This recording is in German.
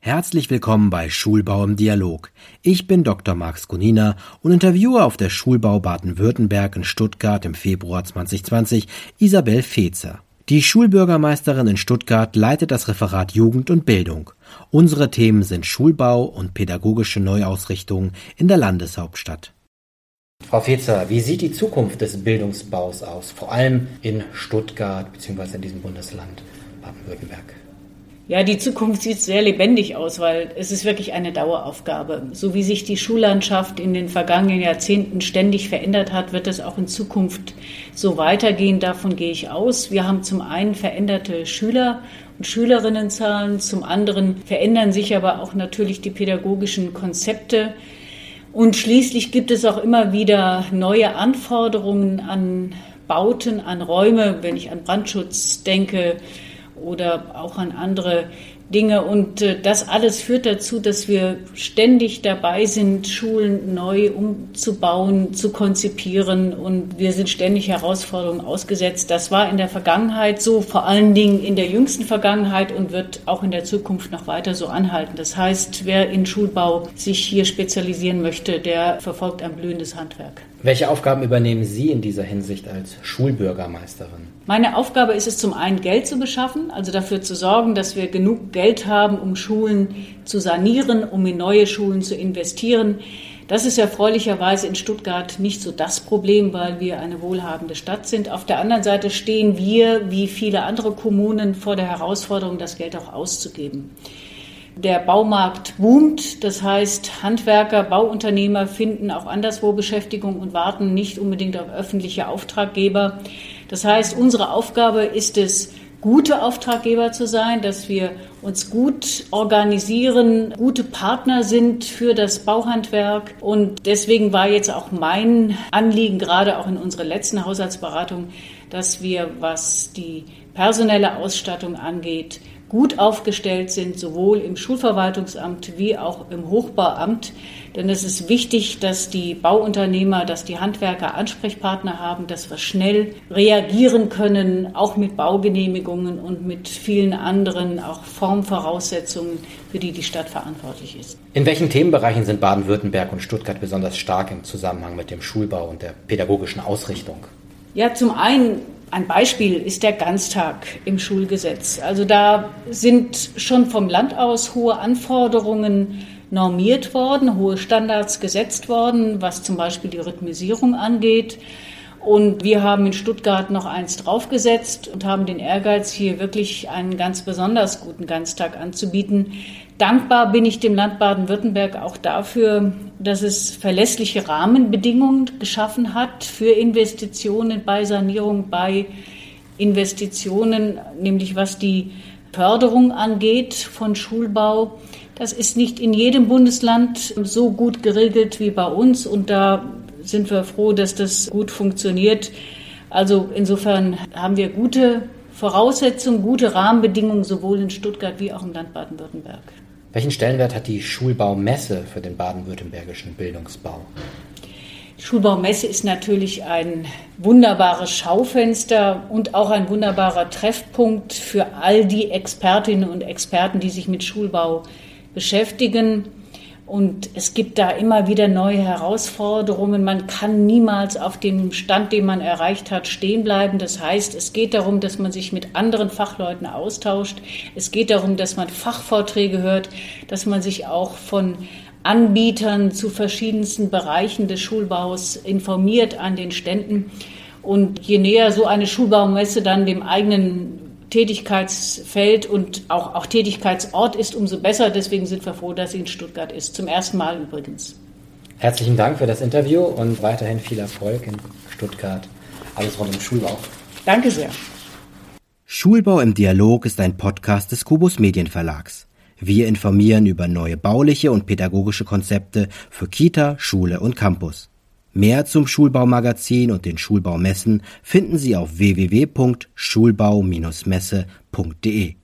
Herzlich willkommen bei Schulbau im Dialog. Ich bin Dr. Max Gunina und interviewe auf der Schulbau Baden-Württemberg in Stuttgart im Februar 2020 Isabel Fezer. Die Schulbürgermeisterin in Stuttgart leitet das Referat Jugend und Bildung. Unsere Themen sind Schulbau und pädagogische Neuausrichtung in der Landeshauptstadt. Frau Fezer, wie sieht die Zukunft des Bildungsbaus aus, vor allem in Stuttgart bzw. in diesem Bundesland Baden-Württemberg? Ja, die Zukunft sieht sehr lebendig aus, weil es ist wirklich eine Daueraufgabe. So wie sich die Schullandschaft in den vergangenen Jahrzehnten ständig verändert hat, wird es auch in Zukunft so weitergehen. Davon gehe ich aus. Wir haben zum einen veränderte Schüler und Schülerinnenzahlen, zum anderen verändern sich aber auch natürlich die pädagogischen Konzepte. Und schließlich gibt es auch immer wieder neue Anforderungen an Bauten, an Räume, wenn ich an Brandschutz denke, oder auch an andere Dinge. Und äh, das alles führt dazu, dass wir ständig dabei sind, Schulen neu umzubauen, zu konzipieren. Und wir sind ständig Herausforderungen ausgesetzt. Das war in der Vergangenheit so, vor allen Dingen in der jüngsten Vergangenheit und wird auch in der Zukunft noch weiter so anhalten. Das heißt, wer in Schulbau sich hier spezialisieren möchte, der verfolgt ein blühendes Handwerk. Welche Aufgaben übernehmen Sie in dieser Hinsicht als Schulbürgermeisterin? Meine Aufgabe ist es zum einen Geld zu beschaffen, also dafür zu sorgen, dass wir genug Geld haben, um Schulen zu sanieren, um in neue Schulen zu investieren. Das ist erfreulicherweise in Stuttgart nicht so das Problem, weil wir eine wohlhabende Stadt sind. Auf der anderen Seite stehen wir, wie viele andere Kommunen, vor der Herausforderung, das Geld auch auszugeben. Der Baumarkt boomt, das heißt, Handwerker, Bauunternehmer finden auch anderswo Beschäftigung und warten nicht unbedingt auf öffentliche Auftraggeber. Das heißt, unsere Aufgabe ist es, gute Auftraggeber zu sein, dass wir uns gut organisieren, gute Partner sind für das Bauhandwerk. Und deswegen war jetzt auch mein Anliegen, gerade auch in unserer letzten Haushaltsberatung, dass wir, was die personelle Ausstattung angeht, gut aufgestellt sind, sowohl im Schulverwaltungsamt wie auch im Hochbauamt. Denn es ist wichtig, dass die Bauunternehmer, dass die Handwerker Ansprechpartner haben, dass wir schnell reagieren können, auch mit Baugenehmigungen und mit vielen anderen auch Formvoraussetzungen, für die die Stadt verantwortlich ist. In welchen Themenbereichen sind Baden-Württemberg und Stuttgart besonders stark im Zusammenhang mit dem Schulbau und der pädagogischen Ausrichtung? Ja, zum einen ein Beispiel ist der Ganztag im Schulgesetz. Also da sind schon vom Land aus hohe Anforderungen normiert worden, hohe Standards gesetzt worden, was zum Beispiel die Rhythmisierung angeht. Und wir haben in Stuttgart noch eins draufgesetzt und haben den Ehrgeiz, hier wirklich einen ganz besonders guten Ganztag anzubieten. Dankbar bin ich dem Land Baden-Württemberg auch dafür, dass es verlässliche Rahmenbedingungen geschaffen hat für Investitionen bei Sanierung, bei Investitionen, nämlich was die Förderung angeht von Schulbau. Das ist nicht in jedem Bundesland so gut geregelt wie bei uns und da sind wir froh, dass das gut funktioniert. Also insofern haben wir gute Voraussetzungen, gute Rahmenbedingungen sowohl in Stuttgart wie auch im Land Baden-Württemberg. Welchen Stellenwert hat die Schulbaumesse für den baden-württembergischen Bildungsbau? Die Schulbaumesse ist natürlich ein wunderbares Schaufenster und auch ein wunderbarer Treffpunkt für all die Expertinnen und Experten, die sich mit Schulbau beschäftigen. Und es gibt da immer wieder neue Herausforderungen. Man kann niemals auf dem Stand, den man erreicht hat, stehen bleiben. Das heißt, es geht darum, dass man sich mit anderen Fachleuten austauscht. Es geht darum, dass man Fachvorträge hört, dass man sich auch von Anbietern zu verschiedensten Bereichen des Schulbaus informiert an den Ständen. Und je näher so eine Schulbaumesse dann dem eigenen Tätigkeitsfeld und auch, auch Tätigkeitsort ist, umso besser. Deswegen sind wir froh, dass sie in Stuttgart ist. Zum ersten Mal übrigens. Herzlichen Dank für das Interview und weiterhin viel Erfolg in Stuttgart. Alles rund um Schulbau. Danke sehr. Schulbau im Dialog ist ein Podcast des Kubus Medienverlags. Wir informieren über neue bauliche und pädagogische Konzepte für Kita, Schule und Campus. Mehr zum Schulbaumagazin und den Schulbaumessen finden Sie auf www.schulbau-messe.de.